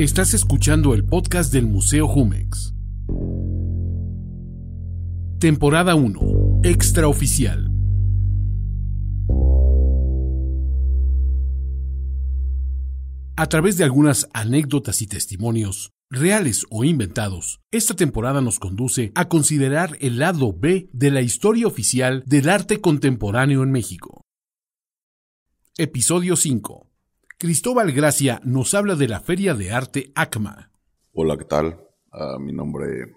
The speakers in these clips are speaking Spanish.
Estás escuchando el podcast del Museo Jumex. Temporada 1. Extraoficial. A través de algunas anécdotas y testimonios, reales o inventados, esta temporada nos conduce a considerar el lado B de la historia oficial del arte contemporáneo en México. Episodio 5. Cristóbal Gracia nos habla de la Feria de Arte ACMA. Hola, ¿qué tal? Ah, mi nombre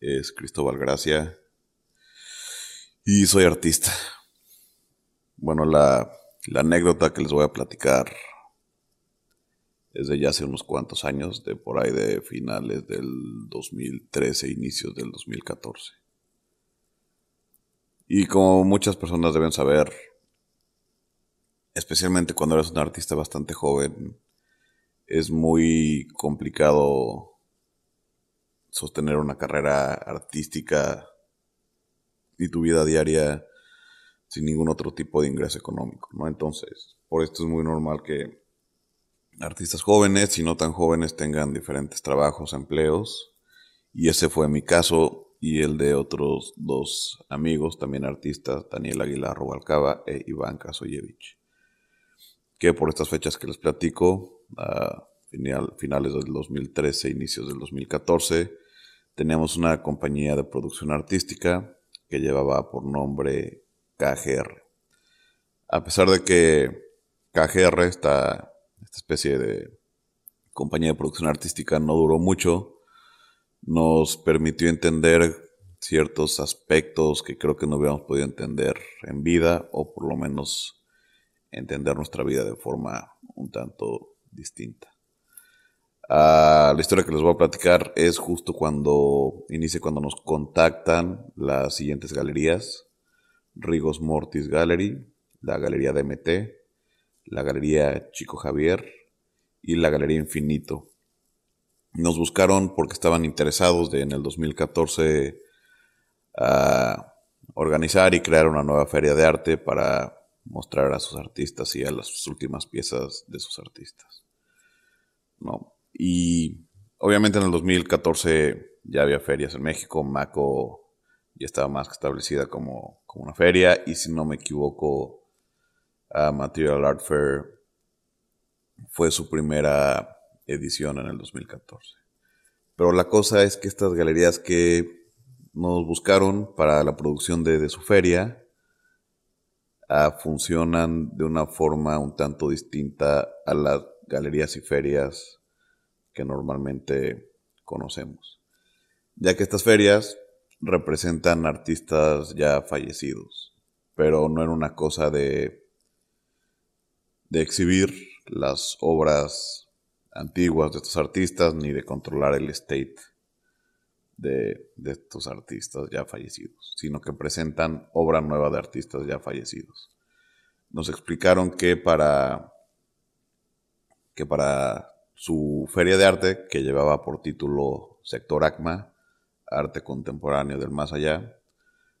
es Cristóbal Gracia y soy artista. Bueno, la, la anécdota que les voy a platicar es de ya hace unos cuantos años, de por ahí de finales del 2013, inicios del 2014. Y como muchas personas deben saber, especialmente cuando eres un artista bastante joven, es muy complicado sostener una carrera artística y tu vida diaria sin ningún otro tipo de ingreso económico, ¿no? Entonces, por esto es muy normal que artistas jóvenes y no tan jóvenes tengan diferentes trabajos, empleos, y ese fue mi caso y el de otros dos amigos, también artistas, Daniel Aguilar Robalcaba e Iván Kasoyevich que por estas fechas que les platico, finales del 2013, inicios del 2014, teníamos una compañía de producción artística que llevaba por nombre KGR. A pesar de que KGR, esta, esta especie de compañía de producción artística, no duró mucho, nos permitió entender ciertos aspectos que creo que no hubiéramos podido entender en vida, o por lo menos entender nuestra vida de forma un tanto distinta. Ah, la historia que les voy a platicar es justo cuando inicia cuando nos contactan las siguientes galerías: Rigos Mortis Gallery, la Galería DMT, la Galería Chico Javier y la Galería Infinito. Nos buscaron porque estaban interesados en el 2014 a organizar y crear una nueva feria de arte para mostrar a sus artistas y a las últimas piezas de sus artistas. ¿no? Y obviamente en el 2014 ya había ferias en México, Maco ya estaba más que establecida como, como una feria y si no me equivoco, Material Art Fair fue su primera edición en el 2014. Pero la cosa es que estas galerías que nos buscaron para la producción de, de su feria, funcionan de una forma un tanto distinta a las galerías y ferias que normalmente conocemos. Ya que estas ferias representan artistas ya fallecidos, pero no en una cosa de, de exhibir las obras antiguas de estos artistas ni de controlar el state de, estos artistas ya fallecidos, sino que presentan obra nueva de artistas ya fallecidos. Nos explicaron que para, que para su feria de arte, que llevaba por título Sector ACMA, Arte Contemporáneo del Más Allá,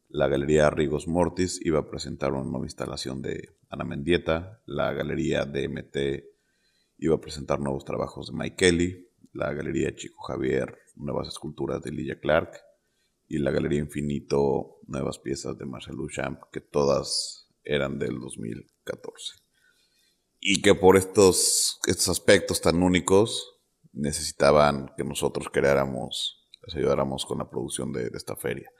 la Galería Rigos Mortis iba a presentar una nueva instalación de Ana Mendieta, la Galería DMT iba a presentar nuevos trabajos de Mike Kelly, la Galería Chico Javier nuevas esculturas de Lydia Clark y la Galería Infinito, nuevas piezas de Marcel Duchamp, que todas eran del 2014. Y que por estos, estos aspectos tan únicos necesitaban que nosotros creáramos, les ayudáramos con la producción de, esta feria.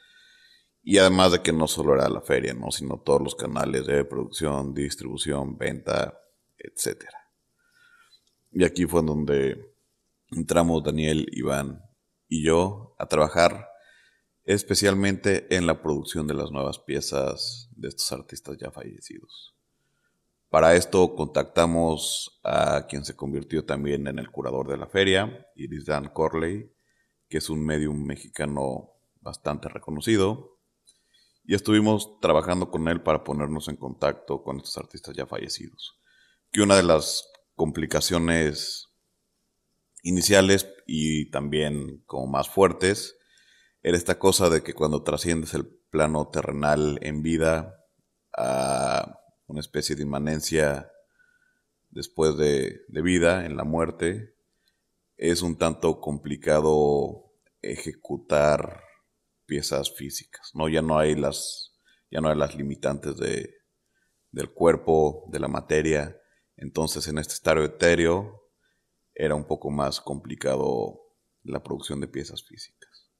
Y además de que no solo era la feria, ¿no? sino todos los canales de producción, distribución, venta, etc. Y aquí fue donde entramos Daniel, Iván y yo a trabajar especialmente en la producción de las nuevas piezas de estos artistas ya fallecidos. Para esto contactamos a quien se convirtió también en el curador de la feria, Iris Dan Corley, que es un medium mexicano bastante reconocido, y estuvimos trabajando con él para ponernos en contacto con estos artistas ya fallecidos. Que una de las complicaciones iniciales y también como más fuertes, era esta cosa de que cuando trasciendes el plano terrenal en vida a una especie de inmanencia después de, vida, en la muerte, es un tanto complicado ejecutar piezas físicas, ¿no? Ya no hay las, ya no hay las limitantes de, del cuerpo, de la materia. Entonces, en este estado etéreo era un poco más complicado la producción de piezas físicas.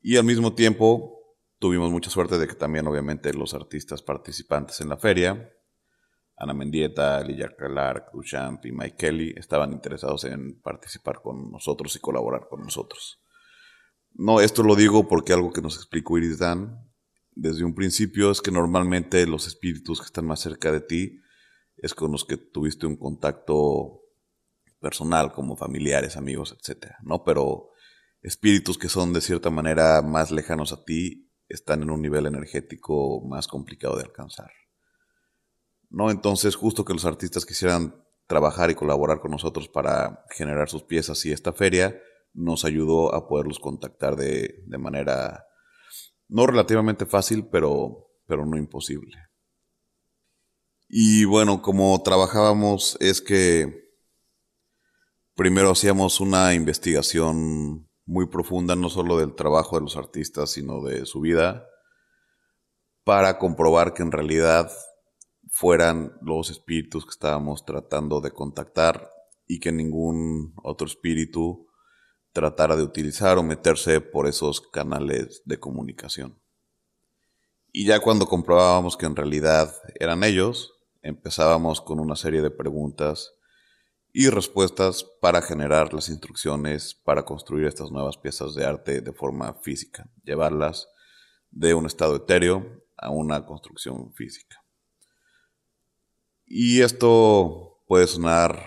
Y al mismo tiempo, tuvimos mucha suerte de que también, obviamente, los artistas participantes en la feria, Ana Mendieta, Lilla Clark, Duchamp y Mike Kelly, estaban interesados en participar con nosotros y colaborar con nosotros. No, esto lo digo porque algo que nos explicó Iris Dan desde un principio es que normalmente los espíritus que están más cerca de ti es con los que tuviste un contacto personal, como familiares, amigos, etc. ¿no? Pero espíritus que son de cierta manera más lejanos a ti están en un nivel energético más complicado de alcanzar. ¿No? Entonces, justo que los artistas quisieran trabajar y colaborar con nosotros para generar sus piezas y esta feria, nos ayudó a poderlos contactar de, manera no relativamente fácil, pero, pero no imposible. Y bueno, como trabajábamos es que primero hacíamos una investigación muy profunda, no solo del trabajo de los artistas, sino de su vida, para comprobar que en realidad fueran los espíritus que estábamos tratando de contactar y que ningún otro espíritu tratara de utilizar o meterse por esos canales de comunicación. Y ya cuando comprobábamos que en realidad eran ellos, empezábamos con una serie de preguntas y respuestas para generar las instrucciones para construir estas nuevas piezas de arte de forma física, llevarlas de un estado etéreo a una construcción física. Y esto puede sonar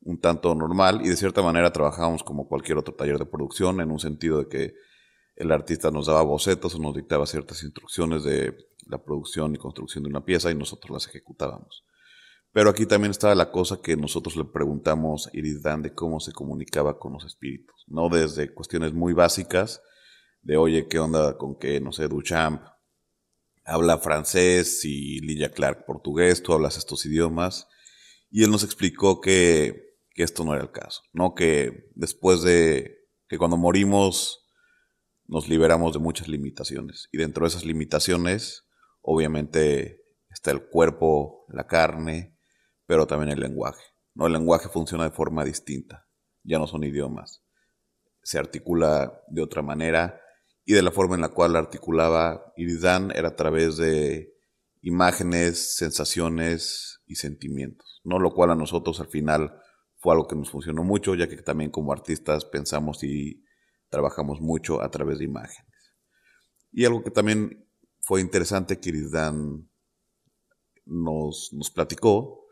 un tanto normal y de cierta manera trabajábamos como cualquier otro taller de producción en un sentido de que el artista nos daba bocetos o nos dictaba ciertas instrucciones de la producción y construcción de una pieza y nosotros las ejecutábamos. Pero aquí también estaba la cosa que nosotros le preguntamos a Iris Dan de cómo se comunicaba con los espíritus, no desde cuestiones muy básicas de oye, ¿qué onda con que, no sé, Duchamp habla francés y Lilla Clark portugués, tú hablas estos idiomas? Y él nos explicó que que esto no era el caso, ¿no? Que después de que cuando morimos nos liberamos de muchas limitaciones y dentro de esas limitaciones obviamente está el cuerpo, la carne, pero también el lenguaje, ¿no? El lenguaje funciona de forma distinta, ya no son idiomas, se articula de otra manera y de la forma en la cual articulaba Iridan era a través de imágenes, sensaciones y sentimientos, ¿no? Lo cual a nosotros al final fue algo que nos funcionó mucho, ya que también como artistas pensamos y trabajamos mucho a través de imágenes. Y algo que también fue interesante que Irisdan nos, nos platicó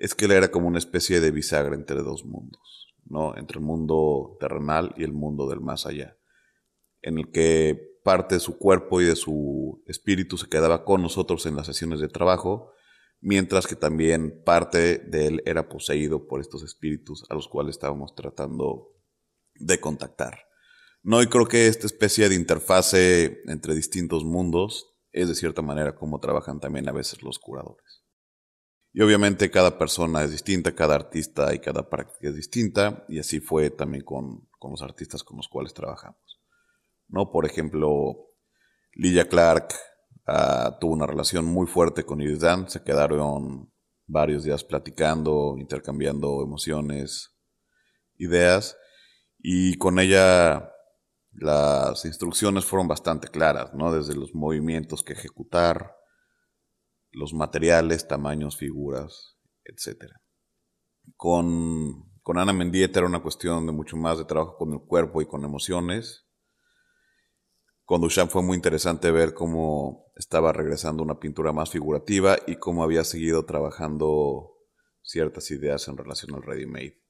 es que él era como una especie de bisagra entre dos mundos, ¿no? Entre el mundo terrenal y el mundo del más allá, en el que parte de su cuerpo y de su espíritu se quedaba con nosotros en las sesiones de trabajo, mientras que también parte de él era poseído por estos espíritus a los cuales estábamos tratando de contactar. No, y creo que esta especie de interfase entre distintos mundos es de cierta manera como trabajan también a veces los curadores. Y obviamente cada persona es distinta, cada artista y cada práctica es distinta, y así fue también con, con los artistas con los cuales trabajamos. ¿No? Por ejemplo, Lilla Clark Ah, tuvo una relación muy fuerte con Iris Dan. Se quedaron varios días platicando, intercambiando emociones, ideas. Y con ella las instrucciones fueron bastante claras, ¿no? Desde los movimientos que ejecutar, los materiales, tamaños, figuras, etc. Con, con Ana Mendieta era una cuestión de mucho más de trabajo con el cuerpo y con emociones con Duchamp fue muy interesante ver cómo estaba regresando una pintura más figurativa y cómo había seguido trabajando ciertas ideas en relación al ready-made.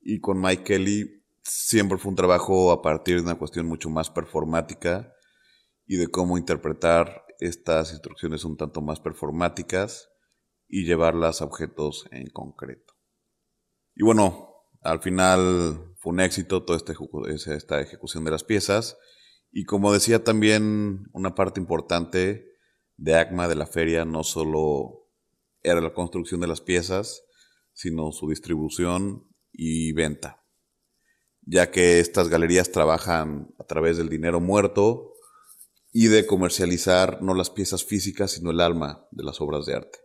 Y con Mike Kelly siempre fue un trabajo a partir de una cuestión mucho más performática y de cómo interpretar estas instrucciones un tanto más performáticas y llevarlas a objetos en concreto. Y bueno, al final fue un éxito toda esta ejecución de las piezas y como decía también, una parte importante de ACMA de la feria no solo era la construcción de las piezas, sino su distribución y venta. ya que estas galerías trabajan a través del dinero muerto y de comercializar no las piezas físicas, sino el alma de las obras de arte.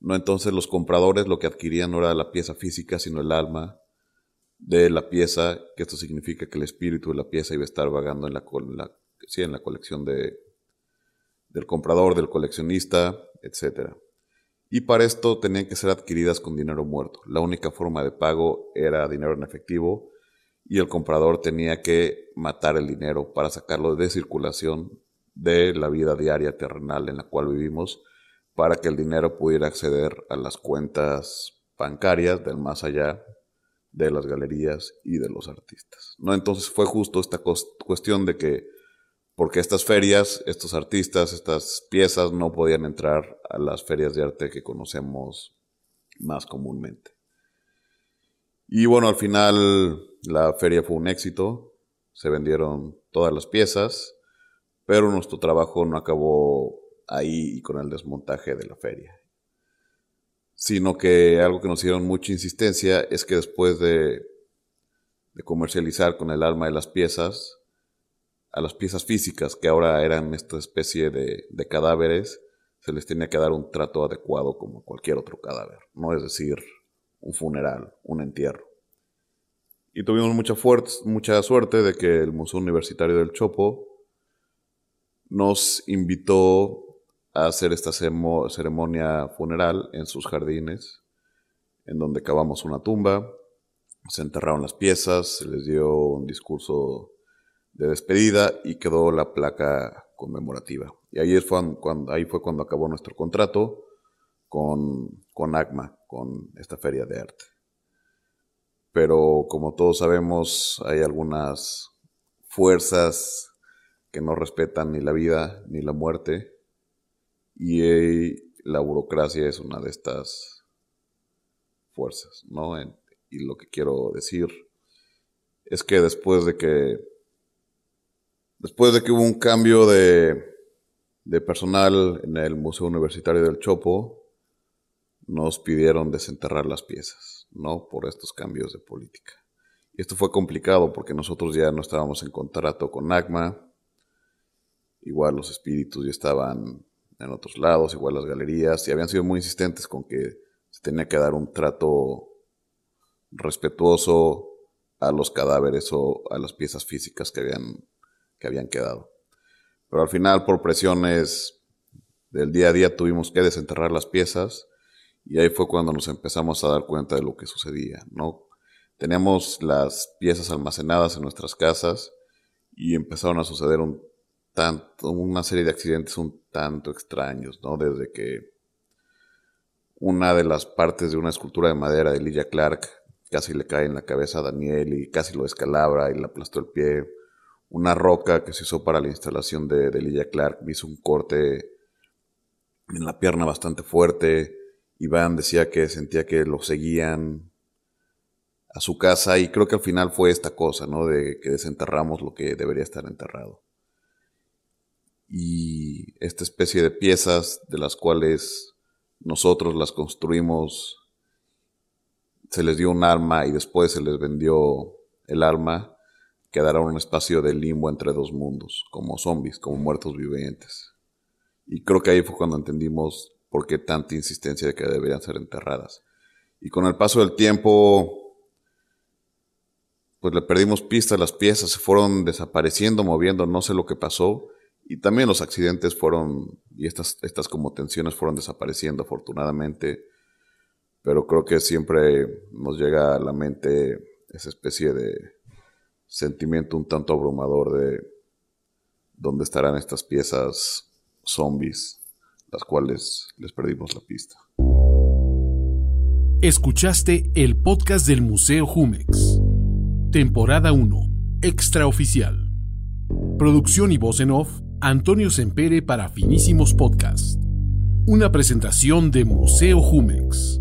No entonces los compradores lo que adquirían no era la pieza física, sino el alma de la pieza, que esto significa que el espíritu de la pieza iba a estar vagando en la, en la colección de, del comprador, del coleccionista, etc. Y para esto tenían que ser adquiridas con dinero muerto. La única forma de pago era dinero en efectivo y el comprador tenía que matar el dinero para sacarlo de circulación de la vida diaria terrenal en la cual vivimos para que el dinero pudiera acceder a las cuentas bancarias del más allá de las galerías y de los artistas. ¿no? Entonces fue justo esta cuestión de que, porque estas ferias, estos artistas, estas piezas no podían entrar a las ferias de arte que conocemos más comúnmente. Y bueno, al final la feria fue un éxito, se vendieron todas las piezas, pero nuestro trabajo no acabó ahí con el desmontaje de la feria. Sino que algo que nos dieron mucha insistencia es que después de, comercializar con el alma de las piezas, a las piezas físicas que ahora eran esta especie de, cadáveres, se les tenía que dar un trato adecuado como cualquier otro cadáver, no es decir, un funeral, un entierro. Y tuvimos mucha suerte de que el Museo Universitario del Chopo nos invitó a hacer esta ceremonia funeral en sus jardines, en donde cavamos una tumba, se enterraron las piezas, se les dio un discurso de despedida y quedó la placa conmemorativa. Y ahí fue cuando, acabó nuestro contrato con, con ACMA, con esta feria de arte. Pero como todos sabemos, hay algunas fuerzas que no respetan ni la vida ni la muerte. Y la burocracia es una de estas fuerzas, ¿no? y lo que quiero decir es que después de que después de que hubo un cambio de, de personal en el Museo Universitario del Chopo, nos pidieron desenterrar las piezas, ¿no? Por estos cambios de política. Y esto fue complicado porque nosotros ya no estábamos en contrato con ACMA, igual los espíritus ya estaban en otros lados, igual las galerías, y habían sido muy insistentes con que se tenía que dar un trato respetuoso a los cadáveres o a las piezas físicas que habían, que habían quedado. Pero al final, por presiones del día a día, tuvimos que desenterrar las piezas y ahí fue cuando nos empezamos a dar cuenta de lo que sucedía, ¿no? Teníamos las piezas almacenadas en nuestras casas y empezaron a suceder un una serie de accidentes un tanto extraños, ¿no? Desde que una de las partes de una escultura de madera de Lilla Clark casi le cae en la cabeza a Daniel y casi lo descalabra y le aplastó el pie. Una roca que se usó para la instalación de, de Clark hizo un corte en la pierna bastante fuerte. Iván decía que sentía que lo seguían a su casa y creo que al final fue esta cosa, ¿no? De que desenterramos lo que debería estar enterrado y esta especie de piezas de las cuales nosotros las construimos, se les dio un arma y después se les vendió el arma, quedaron un espacio de limbo entre dos mundos, como zombies, como muertos vivientes. Y creo que ahí fue cuando entendimos por qué tanta insistencia de que deberían ser enterradas. Y con el paso del tiempo, pues le perdimos pista a las piezas, se fueron desapareciendo, moviendo, no sé lo que pasó y también los accidentes fueron, y estas, estas como tensiones fueron desapareciendo afortunadamente, pero creo que siempre nos llega a la mente esa especie de sentimiento un tanto abrumador de dónde estarán estas piezas zombies, las cuales les perdimos la pista. Escuchaste el podcast del Museo Jumex, temporada 1, extraoficial. Producción y voz en off Antonio Sempere para Finísimos Podcast. Una presentación de Museo Jumex.